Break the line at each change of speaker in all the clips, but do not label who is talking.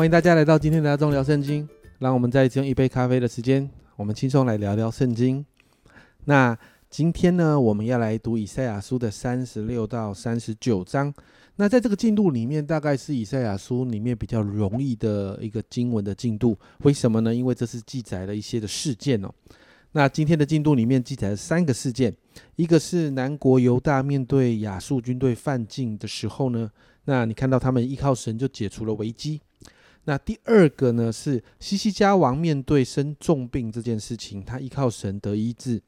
欢迎大家来到今天的阿忠聊圣经，让我们再用一杯咖啡的时间，我们轻松来聊聊圣经。那今天呢，我们要来读以赛亚书的三十六到三十九章。那在这个进度里面，大概是以赛亚书里面比较容易的一个经文的进度。为什么呢？因为这是记载了一些的事件哦。那今天的进度里面记载了三个事件，一个是南国犹大面对亚述军队犯境的时候呢，那你看到他们依靠神就解除了危机。那第二个呢是西西家王面对生重病这件事情，他依靠神得医治。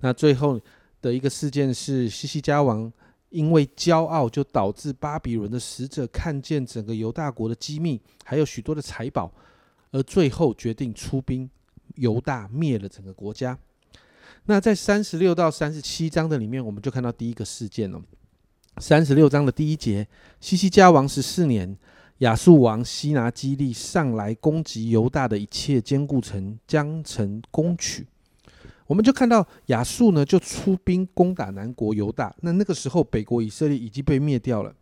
那最后的一个事件是西西家王因为骄傲，就导致巴比伦的使者看见整个犹大国的机密，还有许多的财宝，而最后决定出兵。犹大灭了整个国家。那在三十六到三十七章的里面，我们就看到第一个事件了。三十六章的第一节，西西家王十四年，亚述王西拿基利上来攻击犹大的一切坚固城，将城攻取。我们就看到亚述呢，就出兵攻打南国犹大。那那个时候，北国以色列已经被灭掉了，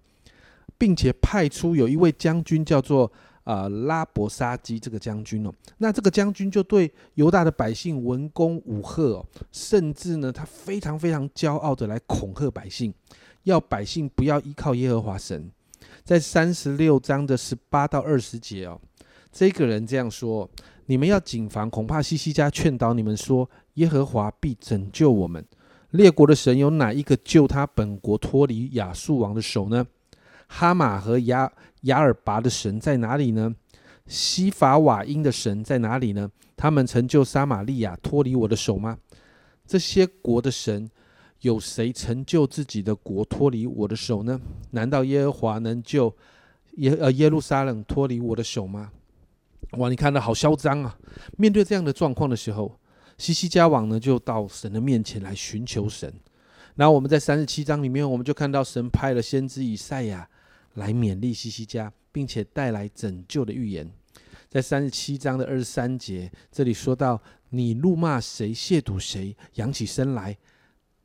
并且派出有一位将军叫做。啊，拉伯沙基这个将军哦，那这个将军就对犹大的百姓文攻武吓哦，甚至呢，他非常非常骄傲的来恐吓百姓，要百姓不要依靠耶和华神。在三十六章的十八到二十节哦，这个人这样说：你们要谨防，恐怕西西家劝导你们说，耶和华必拯救我们。列国的神有哪一个救他本国脱离亚述王的手呢？哈马和亚亚尔拔的神在哪里呢？西法瓦因的神在哪里呢？他们成就撒玛利亚脱离我的手吗？这些国的神有谁成就自己的国脱离我的手呢？难道耶和华能救耶呃耶路撒冷脱离我的手吗？哇，你看到好嚣张啊！面对这样的状况的时候，西西家王呢就到神的面前来寻求神。然后我们在三十七章里面，我们就看到神派了先知以赛亚。来勉励西西家，并且带来拯救的预言，在三十七章的二十三节，这里说到：你怒骂谁，亵渎谁，扬起身来，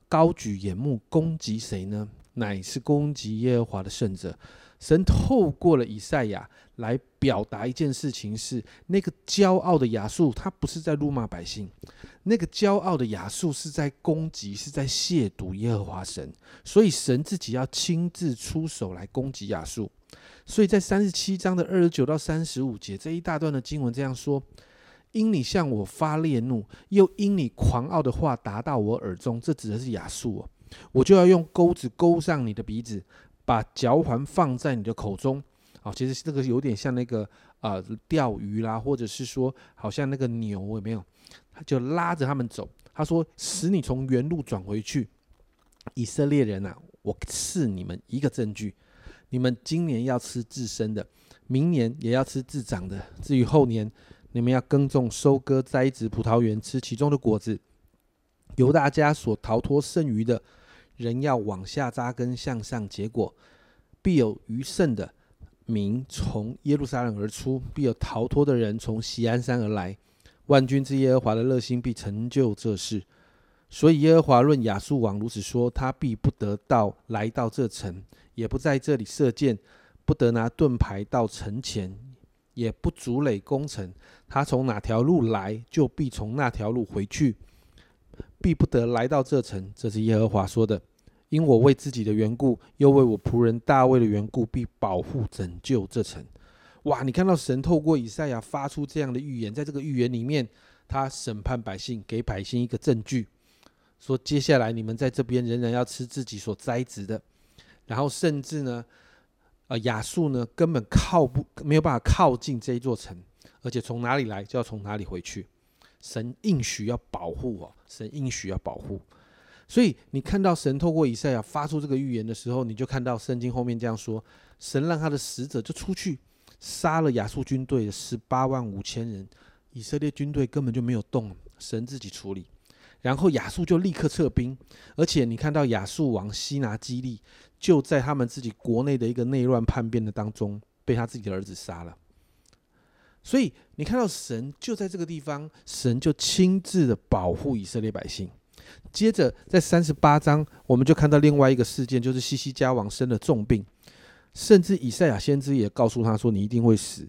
高举眼目攻击谁呢？乃是攻击耶和华的圣者。神透过了以赛亚来表达一件事情：是那个骄傲的亚述，他不是在辱骂百姓；那个骄傲的亚述是在攻击，是在亵渎耶和华神。所以神自己要亲自出手来攻击亚述。所以在三十七章的二十九到三十五节这一大段的经文这样说：因你向我发烈怒，又因你狂傲的话达到我耳中，这指的是亚述哦，我就要用钩子钩上你的鼻子。把嚼环放在你的口中，啊，其实这个有点像那个啊钓鱼啦，或者是说好像那个牛有没有？他就拉着他们走。他说：“使你从原路转回去，以色列人啊，我赐你们一个证据：你们今年要吃自生的，明年也要吃自长的。至于后年，你们要耕种、收割、栽植葡萄园，吃其中的果子。由大家所逃脱剩余的。”人要往下扎根，向上结果，必有余剩的民从耶路撒冷而出，必有逃脱的人从锡安山而来。万军之耶和华的热心必成就这事。所以耶和华论亚述王如此说：他必不得到来到这城，也不在这里射箭，不得拿盾牌到城前，也不筑垒攻城。他从哪条路来，就必从那条路回去，必不得来到这城。这是耶和华说的。因我为自己的缘故，又为我仆人大卫的缘故，必保护拯救这城。哇！你看到神透过以赛亚发出这样的预言，在这个预言里面，他审判百姓，给百姓一个证据，说接下来你们在这边仍然要吃自己所栽植的。然后甚至呢，呃，亚述呢根本靠不没有办法靠近这一座城，而且从哪里来就要从哪里回去。神应许要保护哦，神应许要保护。所以你看到神透过以赛亚发出这个预言的时候，你就看到圣经后面这样说：神让他的使者就出去杀了亚述军队十八万五千人，以色列军队根本就没有动，神自己处理。然后亚述就立刻撤兵，而且你看到亚述王西拿基利就在他们自己国内的一个内乱叛变的当中被他自己的儿子杀了。所以你看到神就在这个地方，神就亲自的保护以色列百姓。接着，在三十八章，我们就看到另外一个事件，就是西西家王生了重病，甚至以赛亚先知也告诉他说：“你一定会死。”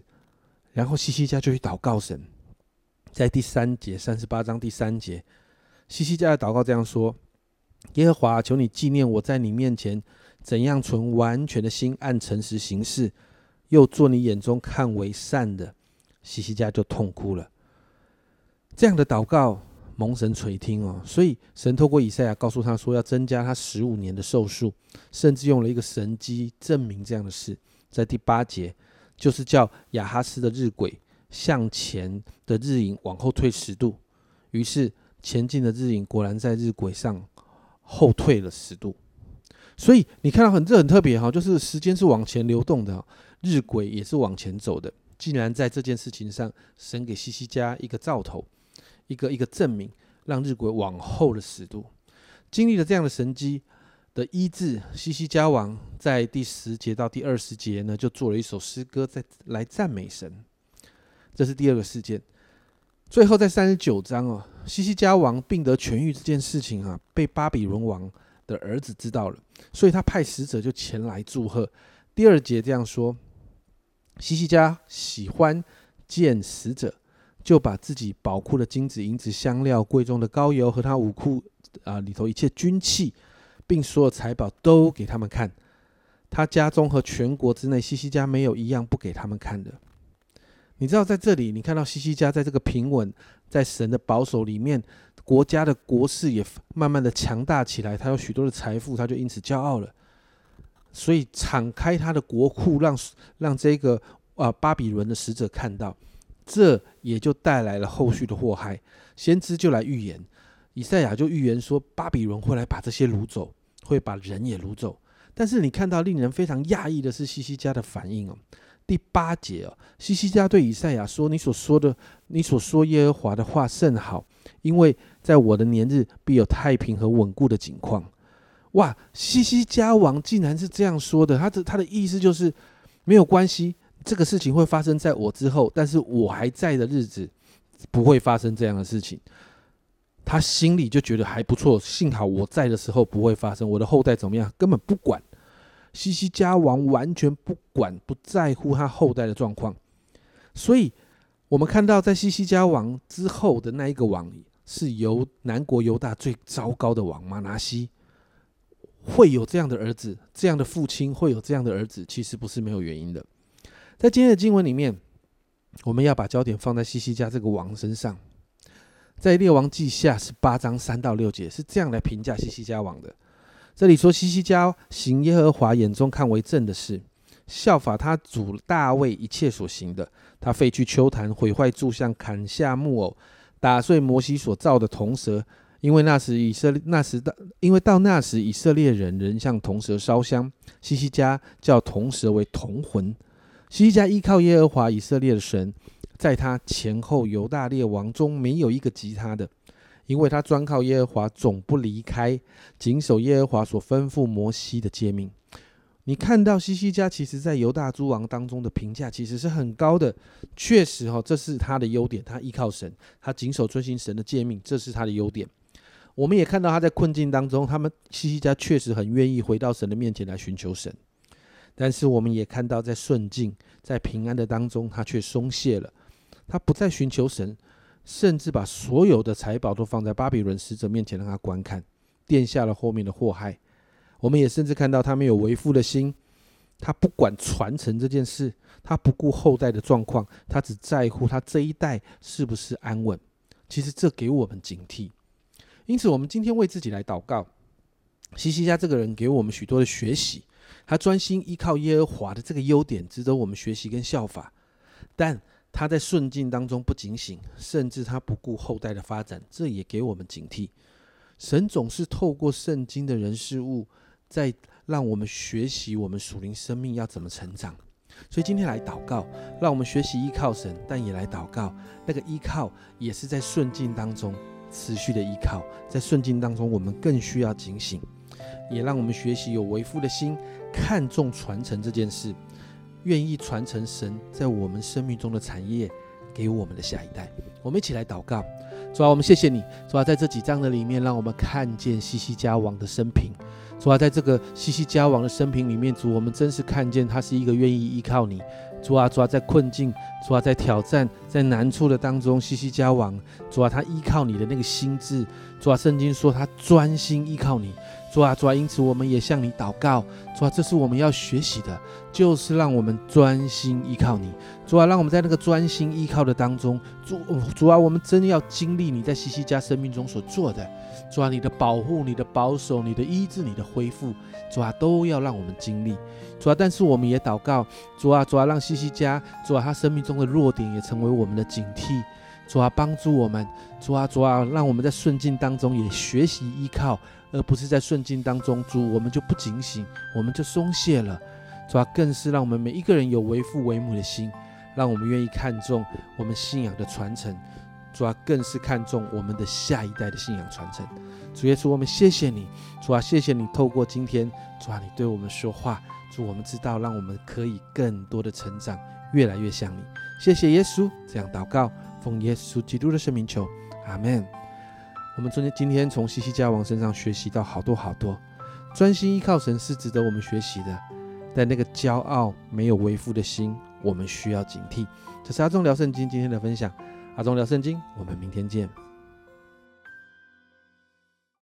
然后西西家就去祷告神，在第三节三十八章第三节，西西家的祷告这样说：耶和华，求你纪念我在你面前怎样存完全的心，按诚实行事，又做你眼中看为善的。西西家就痛哭了。这样的祷告蒙神垂听哦，所以神透过以赛亚告诉他说，要增加他十五年的寿数，甚至用了一个神机证明这样的事。在第八节，就是叫亚哈斯的日晷向前的日影往后退十度，于是前进的日影果然在日晷上后退了十度。所以你看到很这很特别哈，就是时间是往前流动的，日晷也是往前走的。竟然在这件事情上，神给西西家一个兆头，一个一个证明，让日晷往后的十度。经历了这样的神机的医治，西西家王在第十节到第二十节呢，就做了一首诗歌，在来赞美神。这是第二个事件。最后在三十九章哦，西西家王病得痊愈这件事情啊，被巴比伦王的儿子知道了，所以他派使者就前来祝贺。第二节这样说。西西家喜欢见死者，就把自己宝库的金子、银子、香料、贵重的膏油和他武库啊里头一切军器，并所有财宝都给他们看。他家中和全国之内，西西家没有一样不给他们看的。你知道，在这里你看到西西家在这个平稳、在神的保守里面，国家的国势也慢慢的强大起来。他有许多的财富，他就因此骄傲了。所以敞开他的国库，让让这个啊巴比伦的使者看到，这也就带来了后续的祸害。先知就来预言，以赛亚就预言说，巴比伦会来把这些掳走，会把人也掳走。但是你看到令人非常讶异的是西西家的反应哦。第八节哦，西西家对以赛亚说：“你所说的，你所说耶和华的话甚好，因为在我的年日必有太平和稳固的景况。”哇，西西家王竟然是这样说的，他的他的意思就是没有关系，这个事情会发生在我之后，但是我还在的日子不会发生这样的事情。他心里就觉得还不错，幸好我在的时候不会发生，我的后代怎么样根本不管。西西家王完全不管不在乎他后代的状况，所以我们看到在西西家王之后的那一个王是由南国犹大最糟糕的王马拿西。会有这样的儿子，这样的父亲会有这样的儿子，其实不是没有原因的。在今天的经文里面，我们要把焦点放在西西家这个王身上。在列王记下十八章三到六节是这样来评价西西家王的。这里说西西家行耶和华眼中看为正的事，效法他主大卫一切所行的。他废去秋坛，毁坏柱像，砍下木偶，打碎摩西所造的铜蛇。因为那时以色列那时到，因为到那时以色列人仍向铜蛇烧香，西西家叫铜蛇为铜魂。西西家依靠耶和华以色列的神，在他前后犹大列王中没有一个及他的，因为他专靠耶和华，总不离开，谨守耶和华所吩咐摩西的诫命。你看到西西家其实在犹大诸王当中的评价其实是很高的，确实哈，这是他的优点，他依靠神，他谨守遵行神的诫命，这是他的优点。我们也看到他在困境当中，他们西西家确实很愿意回到神的面前来寻求神，但是我们也看到在顺境、在平安的当中，他却松懈了，他不再寻求神，甚至把所有的财宝都放在巴比伦使者面前让他观看，垫下了后面的祸害。我们也甚至看到他没有为父的心，他不管传承这件事，他不顾后代的状况，他只在乎他这一代是不是安稳。其实这给我们警惕。因此，我们今天为自己来祷告。西西家这个人给我们许多的学习，他专心依靠耶和华的这个优点，值得我们学习跟效法。但他在顺境当中不警醒，甚至他不顾后代的发展，这也给我们警惕。神总是透过圣经的人事物，在让我们学习我们属灵生命要怎么成长。所以今天来祷告，让我们学习依靠神，但也来祷告，那个依靠也是在顺境当中。持续的依靠，在顺境当中，我们更需要警醒，也让我们学习有为父的心，看重传承这件事，愿意传承神在我们生命中的产业给我们的下一代。我们一起来祷告，主啊，我们谢谢你，主啊，在这几章的里面，让我们看见西西家王的生平。主啊，在这个西西家王的生平里面，主，我们真是看见他是一个愿意依靠你、主啊，主啊，在困境，主啊，在挑战，在难处的当中，西西家王，主啊，他依靠你的那个心智，主啊，圣经说他专心依靠你，主啊，主啊，因此我们也向你祷告，主啊，这是我们要学习的，就是让我们专心依靠你，主啊，让我们在那个专心依靠的当中，主主啊，我们真的要经历你在西西家生命中所做的，主啊，你的保护，你的保守，你的医治，你的恢复，主啊，都要让我们经历。主啊，但是我们也祷告，主啊，主啊，让西西家，主啊，他生命中的弱点也成为我们的警惕，主啊，帮助我们，主啊，主啊，让我们在顺境当中也学习依靠，而不是在顺境当中，主我们就不警醒，我们就松懈了，主啊，更是让我们每一个人有为父为母的心，让我们愿意看重我们信仰的传承，主啊，更是看重我们的下一代的信仰传承，主耶稣，我们谢谢你，主啊，谢谢你透过今天，主啊，你对我们说话。主，我们知道，让我们可以更多的成长，越来越像你。谢谢耶稣，这样祷告，奉耶稣基督的圣名求，阿门。我们昨天今天从西西家王身上学习到好多好多，专心依靠神是值得我们学习的，但那个骄傲没有为父的心，我们需要警惕。这是阿忠聊圣经今天的分享，阿忠聊圣经，我们明天见。